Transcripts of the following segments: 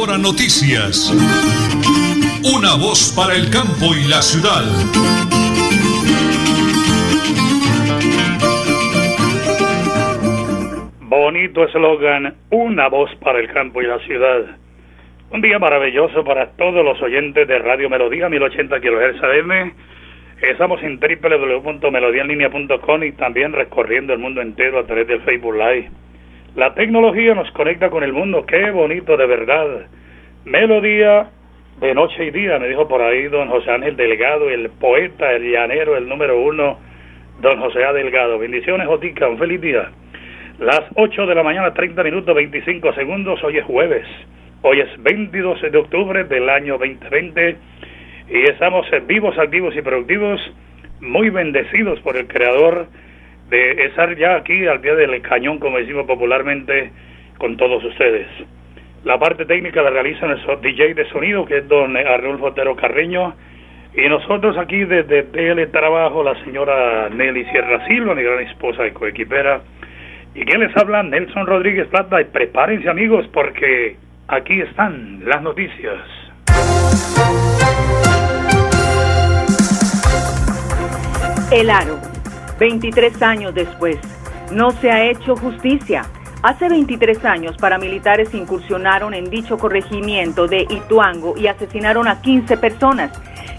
Hora Noticias. Una voz para el campo y la ciudad. Bonito eslogan, una voz para el campo y la ciudad. Un día maravilloso para todos los oyentes de Radio Melodía 1080 kHz AM. Estamos en www.melodianlinea.com y también recorriendo el mundo entero a través del Facebook Live. La tecnología nos conecta con el mundo, qué bonito de verdad. Melodía de noche y día, me dijo por ahí don José Ángel Delgado, el poeta, el llanero, el número uno, don José A. Delgado. Bendiciones, Jotica, un feliz día. Las 8 de la mañana, 30 minutos, 25 segundos. Hoy es jueves. Hoy es 22 de octubre del año 2020 y estamos vivos, activos y productivos, muy bendecidos por el Creador de estar ya aquí al pie del cañón, como decimos popularmente, con todos ustedes. La parte técnica la realiza nuestro DJ de sonido, que es don Arnulfo Otero Carreño, y nosotros aquí desde Teletrabajo, la señora Nelly Sierra Silva, mi gran esposa y coequipera, ¿Y qué les habla? Nelson Rodríguez Plata. Y prepárense amigos porque aquí están las noticias. El Aro, 23 años después, no se ha hecho justicia. Hace 23 años, paramilitares incursionaron en dicho corregimiento de Ituango y asesinaron a 15 personas.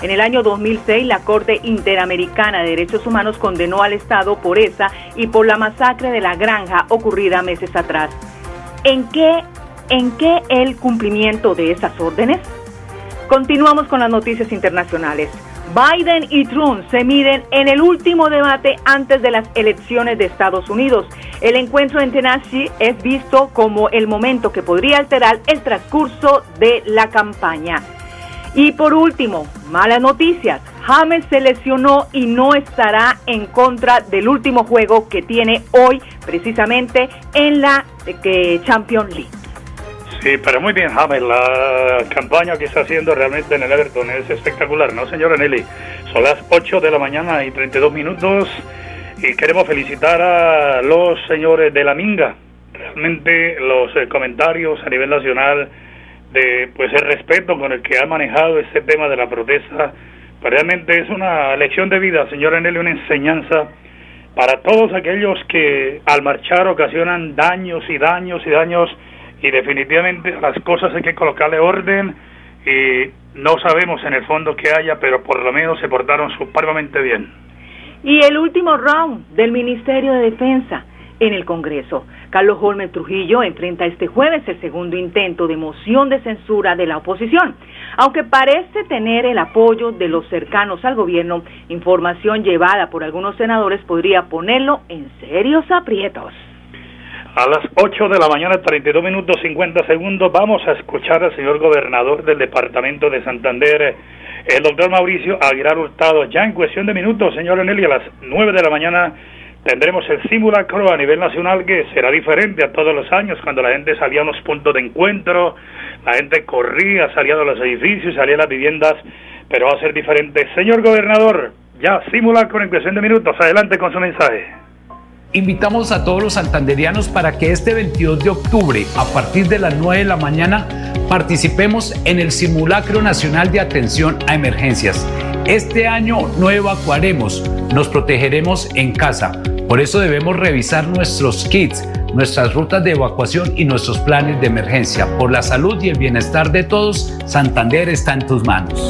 En el año 2006, la Corte Interamericana de Derechos Humanos condenó al Estado por esa y por la masacre de la granja ocurrida meses atrás. ¿En qué, en qué el cumplimiento de esas órdenes? Continuamos con las noticias internacionales. Biden y Trump se miden en el último debate antes de las elecciones de Estados Unidos. El encuentro en Tennessee es visto como el momento que podría alterar el transcurso de la campaña. Y por último, malas noticias. James se lesionó y no estará en contra del último juego que tiene hoy precisamente en la eh, Champions League. Sí, pero muy bien, James. La campaña que está haciendo realmente en el Everton es espectacular, ¿no, señora Nelly? Son las 8 de la mañana y 32 minutos y queremos felicitar a los señores de la Minga. Realmente los eh, comentarios a nivel nacional de pues el respeto con el que ha manejado este tema de la protesta. realmente es una lección de vida, señora Nelly, una enseñanza para todos aquellos que al marchar ocasionan daños y daños y daños y definitivamente las cosas hay que colocarle orden y no sabemos en el fondo qué haya, pero por lo menos se portaron supremamente bien. Y el último round del Ministerio de Defensa en el Congreso. Carlos Holmes Trujillo enfrenta este jueves el segundo intento de moción de censura de la oposición. Aunque parece tener el apoyo de los cercanos al gobierno, información llevada por algunos senadores podría ponerlo en serios aprietos. A las 8 de la mañana, 32 minutos 50 segundos, vamos a escuchar al señor gobernador del departamento de Santander, el doctor Mauricio Aguilar Hurtado. Ya en cuestión de minutos, señor Eneli, a las 9 de la mañana tendremos el simulacro a nivel nacional que será diferente a todos los años, cuando la gente salía a los puntos de encuentro, la gente corría, salía de los edificios, salía de las viviendas, pero va a ser diferente. Señor gobernador, ya simulacro en cuestión de minutos, adelante con su mensaje. Invitamos a todos los santanderianos para que este 22 de octubre, a partir de las 9 de la mañana, participemos en el Simulacro Nacional de Atención a Emergencias. Este año no evacuaremos, nos protegeremos en casa. Por eso debemos revisar nuestros kits, nuestras rutas de evacuación y nuestros planes de emergencia. Por la salud y el bienestar de todos, Santander está en tus manos.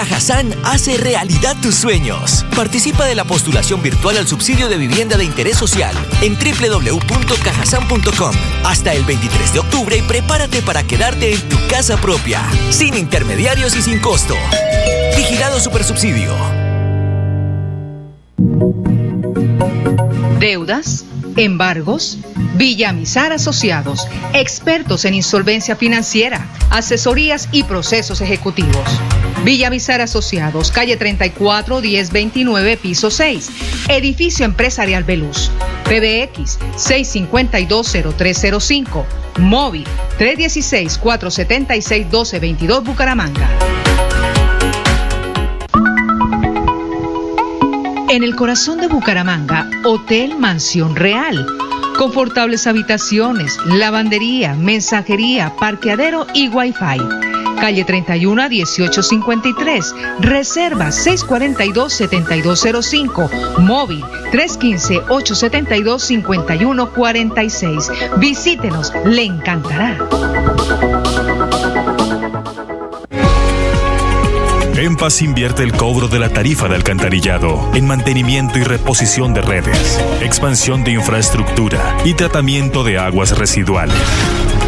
Cajazán hace realidad tus sueños. Participa de la postulación virtual al subsidio de vivienda de interés social en www.cajasan.com hasta el 23 de octubre y prepárate para quedarte en tu casa propia, sin intermediarios y sin costo. Vigilado Supersubsidio. Deudas embargos. Villamizar Asociados, expertos en insolvencia financiera, asesorías y procesos ejecutivos. Villamizar Asociados, calle 34 1029, piso 6, edificio empresarial Veluz. PBX 6520305, móvil 316 476 1222 Bucaramanga. En el corazón de Bucaramanga, Hotel Mansión Real. Confortables habitaciones, lavandería, mensajería, parqueadero y wifi. Calle 31 a 1853. Reserva 642-7205. Móvil 315-872-5146. Visítenos, le encantará. En Paz invierte el cobro de la tarifa de alcantarillado en mantenimiento y reposición de redes, expansión de infraestructura y tratamiento de aguas residuales.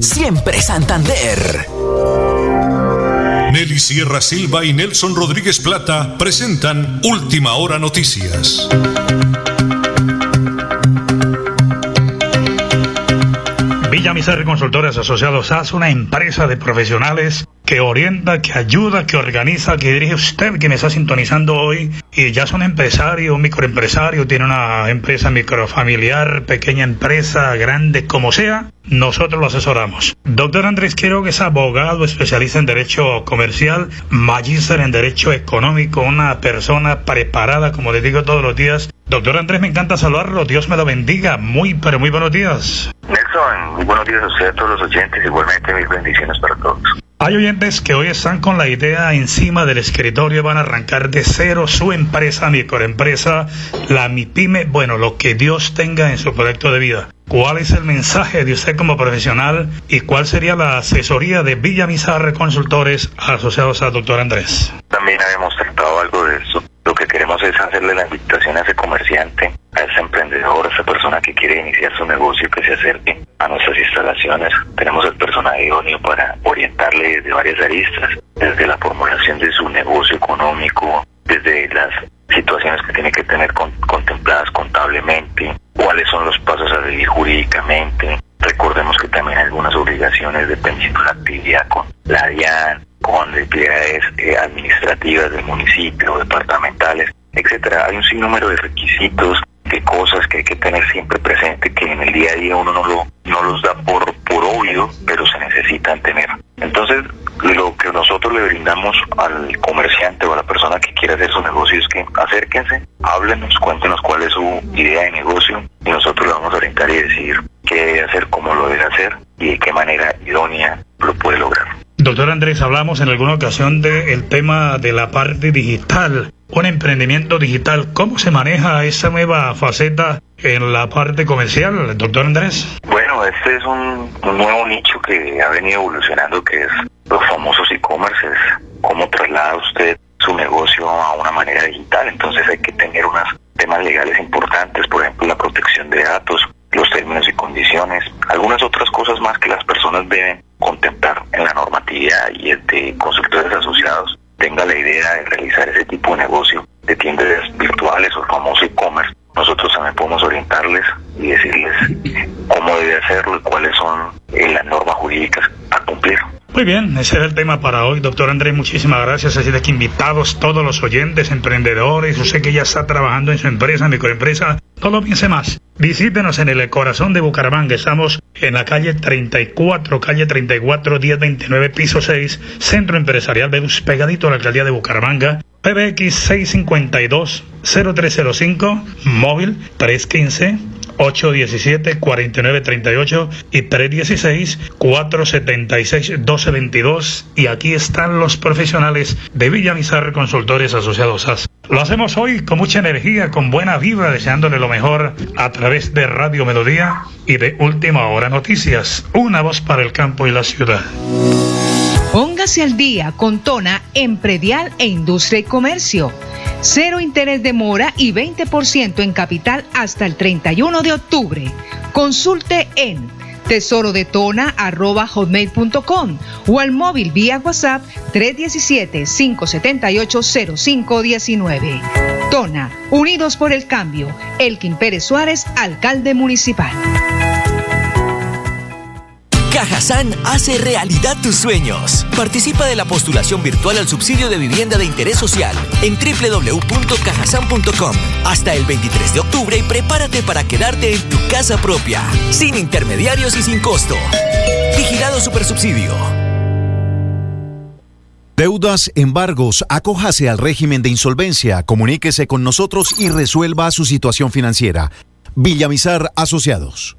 siempre Santander. Nelly Sierra Silva y Nelson Rodríguez Plata presentan Última Hora Noticias. Villamizar Consultores Asociados es una empresa de profesionales que orienta, que ayuda, que organiza, que dirige usted que me está sintonizando hoy y ya son empresarios, microempresarios, tiene una empresa microfamiliar, pequeña empresa, grande, como sea, nosotros lo asesoramos. Doctor Andrés Quiero que es abogado, especialista en Derecho Comercial, magíster en Derecho Económico, una persona preparada, como le digo todos los días. Doctor Andrés, me encanta saludarlo, Dios me lo bendiga, muy, pero muy buenos días. Nelson, muy buenos días a usted, a todos los oyentes, igualmente mis bendiciones para todos. Hay oyentes que hoy están con la idea encima del escritorio, van a arrancar de cero su empresa, microempresa, la MIPYME, bueno, lo que Dios tenga en su proyecto de vida. ¿Cuál es el mensaje de usted como profesional y cuál sería la asesoría de Villa Mizarre Consultores asociados al doctor Andrés? También habíamos tratado algo de eso. Lo que queremos es hacerle la invitación a ese comerciante, a ese emprendedor, a esa persona que quiere iniciar su negocio, que se acerque a nuestras instalaciones. Tenemos el personal idóneo para orientarle de varias aristas, desde la formulación de su negocio económico, desde las situaciones que tiene que tener contempladas contablemente, cuáles son los pasos a seguir jurídicamente. Recordemos que también algunas obligaciones dependiendo de la actividad con la DIAN, con entidades eh, administrativas del municipio, departamentales, etcétera. Hay un sinnúmero de requisitos, de cosas que hay que tener siempre presente que en el día a día uno no lo no los da por por obvio, pero se necesitan tener. Entonces, lo que nosotros le brindamos al comerciante o a la persona que quiere hacer su negocio es que acérquense, háblenos, cuéntenos cuál es su idea de negocio y nosotros le vamos a orientar y decir qué debe hacer, cómo lo debe hacer y de qué manera idónea lo puede lograr. Doctor Andrés, hablamos en alguna ocasión del tema de la parte digital, un emprendimiento digital. ¿Cómo se maneja esa nueva faceta en la parte comercial, doctor Andrés? Bueno, este es un, nuevo nicho que ha venido evolucionando, que es los famosos e-commerce. ¿Cómo traslada usted su negocio a una manera digital? Entonces hay que tener unos temas legales importantes, por ejemplo, la protección de datos, los términos y condiciones, algunas otras cosas más que las personas deben contemplar en la normatividad y de consultores asociados tenga la idea de realizar ese tipo de negocio de tiendas virtuales o el famoso e-commerce, nosotros también podemos orientarles y decirles cómo debe hacerlo y cuáles son eh, las normas jurídicas a cumplir. Muy bien, ese es el tema para hoy, doctor Andrés. Muchísimas gracias. Así de que invitados todos los oyentes, emprendedores, usted que ya está trabajando en su empresa, microempresa, no lo piense más. Visítenos en el corazón de Bucaramanga. Estamos en la calle 34, calle 34, 1029, piso 6, Centro Empresarial Venus, pegadito a la alcaldía de Bucaramanga. PBX 652 0305, móvil 315 817-4938 y 316-476-1222. Y aquí están los profesionales de Villamizar Consultores Asociados AS. Lo hacemos hoy con mucha energía, con buena vibra, deseándole lo mejor a través de Radio Melodía y de Última Hora Noticias. Una voz para el campo y la ciudad. Póngase al día con Tona en predial e industria y comercio. Cero interés de mora y 20% en capital hasta el 31 de octubre. Consulte en tesorodetona.com o al móvil vía WhatsApp 317-578-0519. Tona, Unidos por el Cambio. Elkin Pérez Suárez, alcalde municipal. Cajazán hace realidad tus sueños. Participa de la postulación virtual al subsidio de vivienda de interés social en www.cajasan.com hasta el 23 de octubre y prepárate para quedarte en tu casa propia, sin intermediarios y sin costo. Vigilado Supersubsidio. Deudas, embargos, acójase al régimen de insolvencia, comuníquese con nosotros y resuelva su situación financiera. Villamizar Asociados.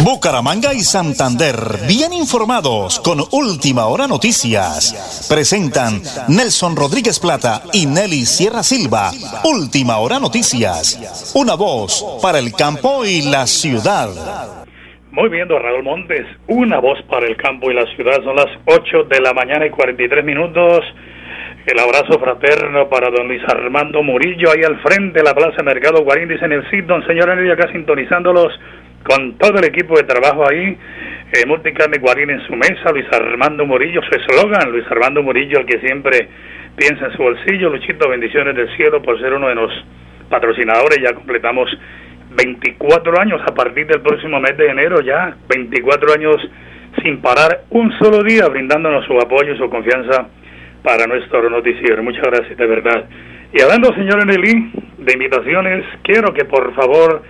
Bucaramanga y Santander, bien informados con Última Hora Noticias. Presentan Nelson Rodríguez Plata y Nelly Sierra Silva. Última Hora Noticias. Una voz para el campo y la ciudad. Muy bien, don Raúl Montes. Una voz para el campo y la ciudad. Son las 8 de la mañana y 43 minutos. El abrazo fraterno para don Luis Armando Murillo, ahí al frente de la Plaza Mercado Guarín, en el sitio, don señor Enrique, acá sintonizándolos con todo el equipo de trabajo ahí, eh, Multicarne Guarín en su mesa, Luis Armando Murillo, su eslogan, Luis Armando Murillo, el que siempre piensa en su bolsillo, Luchito, bendiciones del cielo por ser uno de los patrocinadores, ya completamos 24 años a partir del próximo mes de enero, ya 24 años sin parar un solo día, brindándonos su apoyo y su confianza para nuestro noticiero. Muchas gracias, de verdad. Y hablando, señor Nelly, de invitaciones, quiero que por favor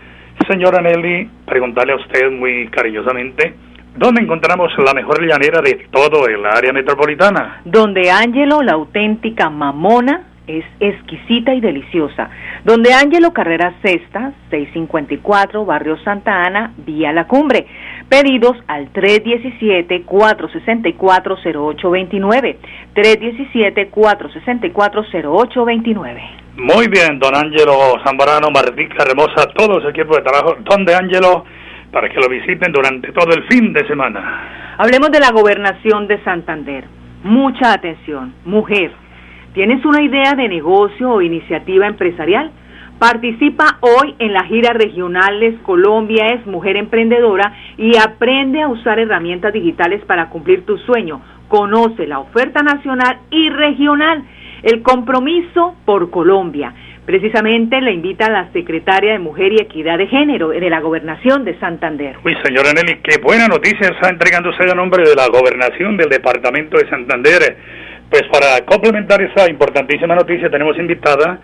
Señora Nelly, preguntarle a usted muy cariñosamente, ¿dónde encontramos la mejor llanera de todo el área metropolitana? Donde Ángelo, la auténtica mamona, es exquisita y deliciosa. Donde Ángelo Carrera Sexta, 654, Barrio Santa Ana, vía La Cumbre. Pedidos al 317-464-0829. 317-464-0829. Muy bien, don Ángelo Zambrano, Martica Hermosa, todo ese equipo de trabajo. Donde Ángelo, para que lo visiten durante todo el fin de semana. Hablemos de la gobernación de Santander. Mucha atención. Mujer, ¿tienes una idea de negocio o iniciativa empresarial? Participa hoy en la gira regionales Colombia es Mujer Emprendedora y aprende a usar herramientas digitales para cumplir tu sueño. Conoce la oferta nacional y regional, el compromiso por Colombia. Precisamente le invita a la secretaria de Mujer y Equidad de Género de la Gobernación de Santander. Uy, señora Nelly, qué buena noticia está entregando usted a nombre de la Gobernación del Departamento de Santander. Pues para complementar esa importantísima noticia tenemos invitada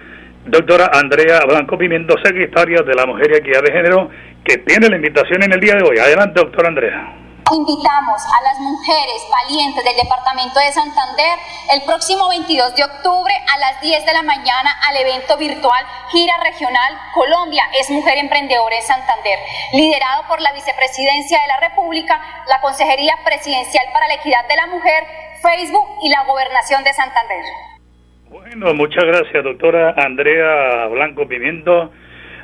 doctora Andrea Blanco Pimiento, secretaria de la Mujer y Equidad de Género, que tiene la invitación en el día de hoy. Adelante, doctora Andrea. Invitamos a las mujeres valientes del Departamento de Santander el próximo 22 de octubre a las 10 de la mañana al evento virtual Gira Regional Colombia. Es Mujer Emprendedora en Santander, liderado por la Vicepresidencia de la República, la Consejería Presidencial para la Equidad de la Mujer, Facebook y la Gobernación de Santander. Bueno, muchas gracias, doctora Andrea Blanco Pimiento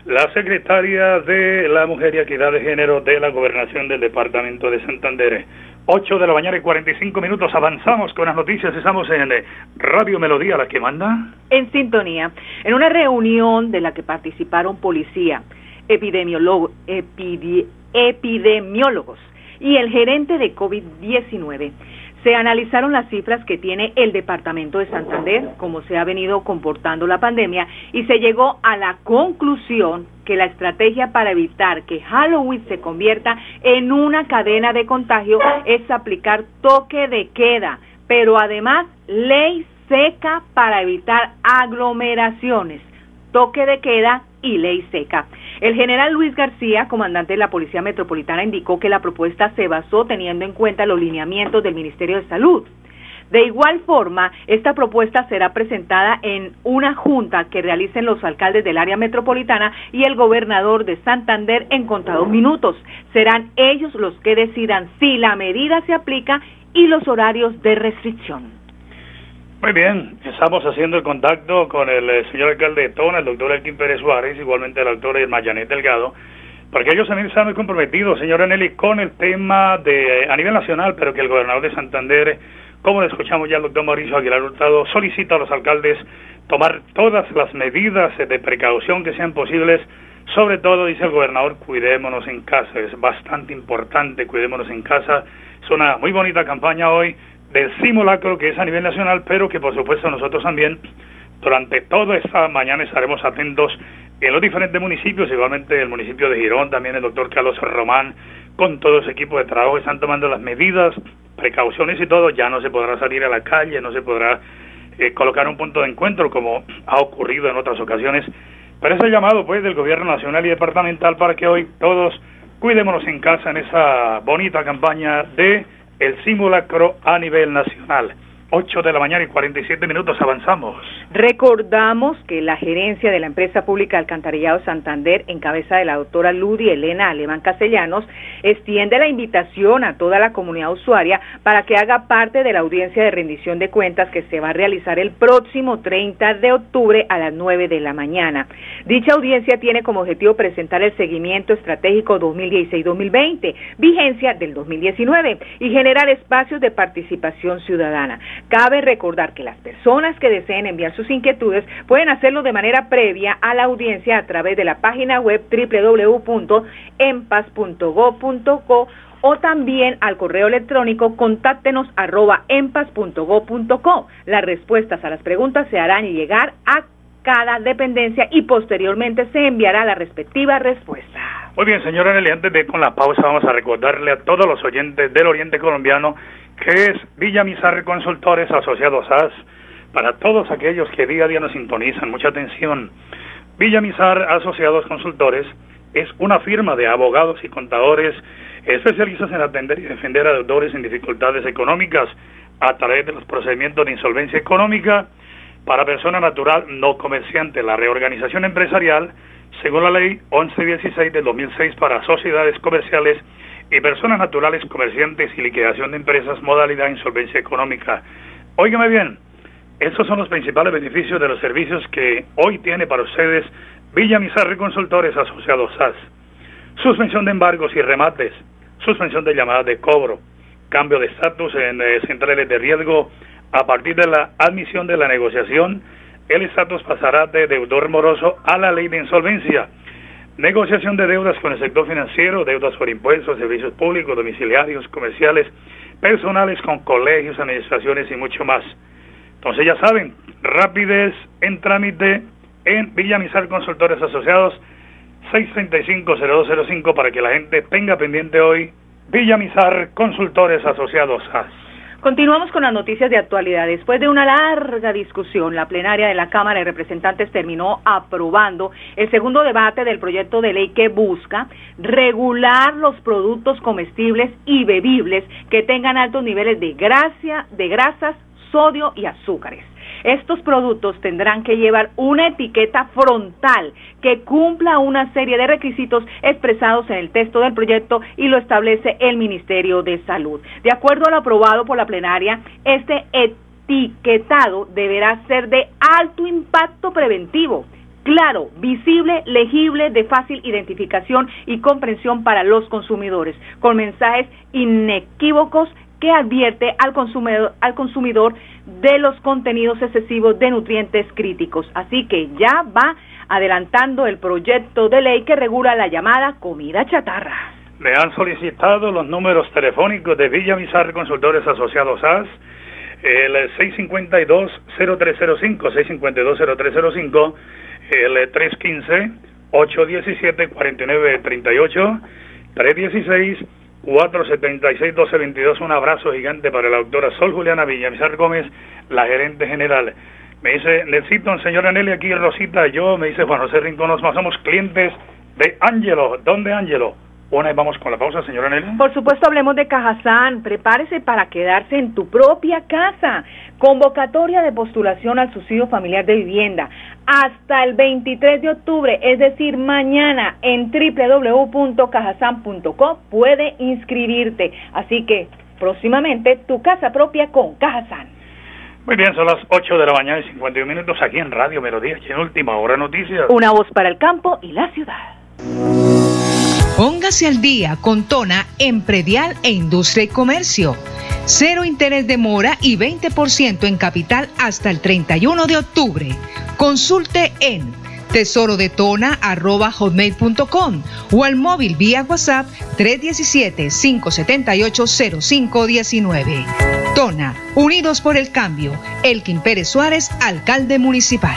la secretaria de la Mujer y Equidad de Género de la Gobernación del Departamento de Santander. 8 de la mañana y 45 minutos, avanzamos con las noticias, estamos en Radio Melodía, la que manda. En sintonía, en una reunión de la que participaron policía, epidemiólogos y el gerente de COVID-19 se analizaron las cifras que tiene el departamento de Santander, cómo se ha venido comportando la pandemia, y se llegó a la conclusión que la estrategia para evitar que Halloween se convierta en una cadena de contagio es aplicar toque de queda, pero además ley seca para evitar aglomeraciones, toque de queda y ley seca. El general Luis García, comandante de la Policía Metropolitana, indicó que la propuesta se basó teniendo en cuenta los lineamientos del Ministerio de Salud. De igual forma, esta propuesta será presentada en una junta que realicen los alcaldes del área metropolitana y el gobernador de Santander en contados minutos. Serán ellos los que decidan si la medida se aplica y los horarios de restricción. Muy bien, estamos haciendo el contacto con el eh, señor alcalde de Tona, el doctor Elkin Pérez Suárez, igualmente el doctor Mayanet Delgado, porque ellos también están muy comprometidos, señora Nelly, con el tema de a nivel nacional, pero que el gobernador de Santander, como le escuchamos ya el doctor Mauricio Aguilar Hurtado, solicita a los alcaldes tomar todas las medidas de precaución que sean posibles, sobre todo, dice el gobernador, cuidémonos en casa, es bastante importante, cuidémonos en casa, es una muy bonita campaña hoy, del simulacro que es a nivel nacional, pero que por supuesto nosotros también durante toda esta mañana estaremos atentos en los diferentes municipios, igualmente el municipio de Girón, también el doctor Carlos Román, con todo ese equipo de trabajo, están tomando las medidas, precauciones y todo, ya no se podrá salir a la calle, no se podrá eh, colocar un punto de encuentro como ha ocurrido en otras ocasiones, pero ese llamado pues del gobierno nacional y departamental para que hoy todos cuidémonos en casa en esa bonita campaña de el simulacro a nivel nacional. 8 de la mañana y 47 minutos avanzamos. Recordamos que la gerencia de la empresa pública Alcantarillado Santander, en cabeza de la doctora Ludi Elena Alemán Castellanos, extiende la invitación a toda la comunidad usuaria para que haga parte de la audiencia de rendición de cuentas que se va a realizar el próximo 30 de octubre a las 9 de la mañana. Dicha audiencia tiene como objetivo presentar el seguimiento estratégico 2016-2020, vigencia del 2019, y generar espacios de participación ciudadana. Cabe recordar que las personas que deseen enviar sus inquietudes pueden hacerlo de manera previa a la audiencia a través de la página web www.empas.go.co o también al correo electrónico contáctenos. Las respuestas a las preguntas se harán llegar a cada dependencia y posteriormente se enviará la respectiva respuesta. Muy bien, señora Nelly, antes de con la pausa vamos a recordarle a todos los oyentes del Oriente Colombiano que es Villa Mizarre Consultores Asociados AS, para todos aquellos que día a día nos sintonizan, mucha atención. Villa Mizar Asociados Consultores es una firma de abogados y contadores especialistas en atender y defender a deudores en dificultades económicas a través de los procedimientos de insolvencia económica para persona natural no comerciante, la reorganización empresarial, según la ley 1116 del 2006 para sociedades comerciales y personas naturales, comerciantes y liquidación de empresas, modalidad insolvencia económica. Óigame bien, estos son los principales beneficios de los servicios que hoy tiene para ustedes Villa Mizarri Consultores Asociados SAS. Suspensión de embargos y remates, suspensión de llamadas de cobro, cambio de estatus en eh, centrales de riesgo a partir de la admisión de la negociación, el estatus pasará de deudor moroso a la ley de insolvencia Negociación de deudas con el sector financiero, deudas por impuestos, servicios públicos, domiciliarios, comerciales, personales con colegios, administraciones y mucho más. Entonces ya saben, rapidez en trámite, en Villamizar Consultores Asociados 635-0205 para que la gente tenga pendiente hoy Villamizar Consultores Asociados SAS. Continuamos con las noticias de actualidad. Después de una larga discusión, la plenaria de la Cámara de Representantes terminó aprobando el segundo debate del proyecto de ley que busca regular los productos comestibles y bebibles que tengan altos niveles de gracia, de grasas, sodio y azúcares. Estos productos tendrán que llevar una etiqueta frontal que cumpla una serie de requisitos expresados en el texto del proyecto y lo establece el Ministerio de Salud. De acuerdo a lo aprobado por la plenaria, este etiquetado deberá ser de alto impacto preventivo claro, visible, legible, de fácil identificación y comprensión para los consumidores, con mensajes inequívocos que advierte al consumidor, al consumidor de los contenidos excesivos de nutrientes críticos. Así que ya va adelantando el proyecto de ley que regula la llamada comida chatarra. Le han solicitado los números telefónicos de Villa Mizar Consultores Asociados AS, el 652-0305, 652-0305, el 315-817-4938, 316 476-1222. Un abrazo gigante para la doctora Sol Juliana Villamizar Gómez, la gerente general. Me dice, necesito, señora Nelly, aquí Rosita, yo, me dice Juan José Rincón, nos somos clientes de Ángelo. ¿Dónde Ángelo? Bueno, vamos con la pausa, señora Nelly. Por supuesto, hablemos de Cajazán. Prepárese para quedarse en tu propia casa. Convocatoria de postulación al subsidio familiar de vivienda. Hasta el 23 de octubre, es decir, mañana, en www.cajazán.com puede inscribirte. Así que, próximamente, tu casa propia con Cajazán. Muy bien, son las 8 de la mañana y 51 minutos aquí en Radio Melodía, en Última Hora Noticias. Una voz para el campo y la ciudad. Póngase al día con Tona en predial e industria y comercio. Cero interés de mora y 20% en capital hasta el 31 de octubre. Consulte en tesorodetona.com o al móvil vía WhatsApp 317-578-0519. Tona, Unidos por el Cambio. Elkin Pérez Suárez, alcalde municipal.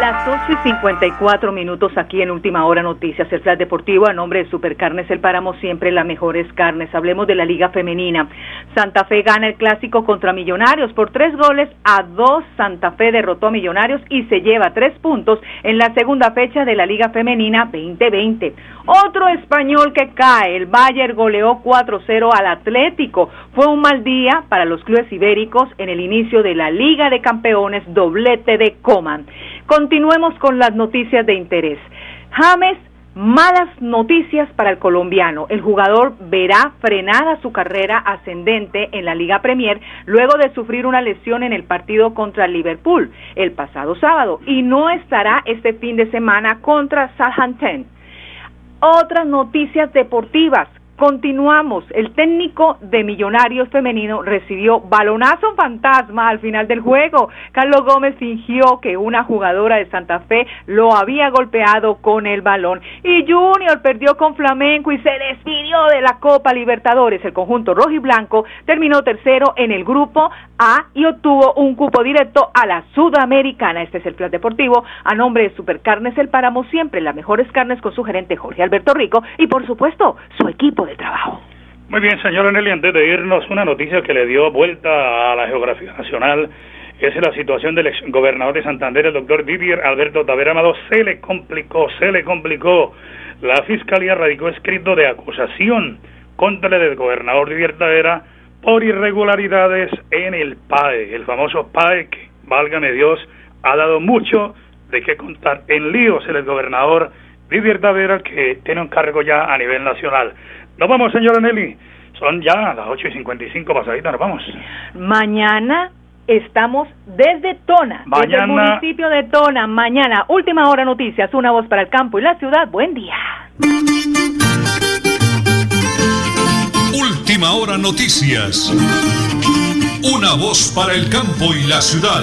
Las 8 y 54 minutos aquí en Última Hora Noticias, el Flash Deportivo a nombre de Supercarnes El Páramo, siempre las mejores carnes. Hablemos de la Liga Femenina. Santa Fe gana el clásico contra Millonarios por tres goles a dos. Santa Fe derrotó a Millonarios y se lleva tres puntos en la segunda fecha de la Liga Femenina 2020. Otro español que cae, el Bayern goleó 4-0 al Atlético. Fue un mal día para los clubes ibéricos en el inicio de la Liga de Campeones, doblete de Coman. Continuemos con las noticias de interés. James Malas noticias para el colombiano. El jugador verá frenada su carrera ascendente en la Liga Premier luego de sufrir una lesión en el partido contra Liverpool el pasado sábado y no estará este fin de semana contra Southampton. Otras noticias deportivas. Continuamos. El técnico de Millonarios Femenino recibió balonazo fantasma al final del juego. Carlos Gómez fingió que una jugadora de Santa Fe lo había golpeado con el balón. Y Junior perdió con Flamenco y se despidió de la Copa Libertadores. El conjunto rojo y blanco terminó tercero en el grupo A y obtuvo un cupo directo a la Sudamericana. Este es el plan deportivo a nombre de Supercarnes El Páramo, siempre las mejores carnes con su gerente Jorge Alberto Rico y por supuesto su equipo de trabajo. Muy bien, señor Nelly, antes de irnos, una noticia que le dio vuelta a la geografía nacional es la situación del exgobernador de Santander, el doctor Didier Alberto Tavera Amado. Se le complicó, se le complicó. La fiscalía radicó escrito de acusación contra el gobernador Didier Tavera por irregularidades en el PAE, el famoso PAE que, válgame Dios, ha dado mucho de qué contar. En líos el gobernador Didier Tavera, que tiene un cargo ya a nivel nacional. Nos vamos, señora Nelly. Son ya las 8 y 55 pasaditas, nos vamos. Mañana estamos desde Tona, desde el Mañana- municipio de Tona. Mañana, última hora noticias, una voz para el campo y la ciudad. Buen día. Última hora noticias. Una voz para el campo y la ciudad.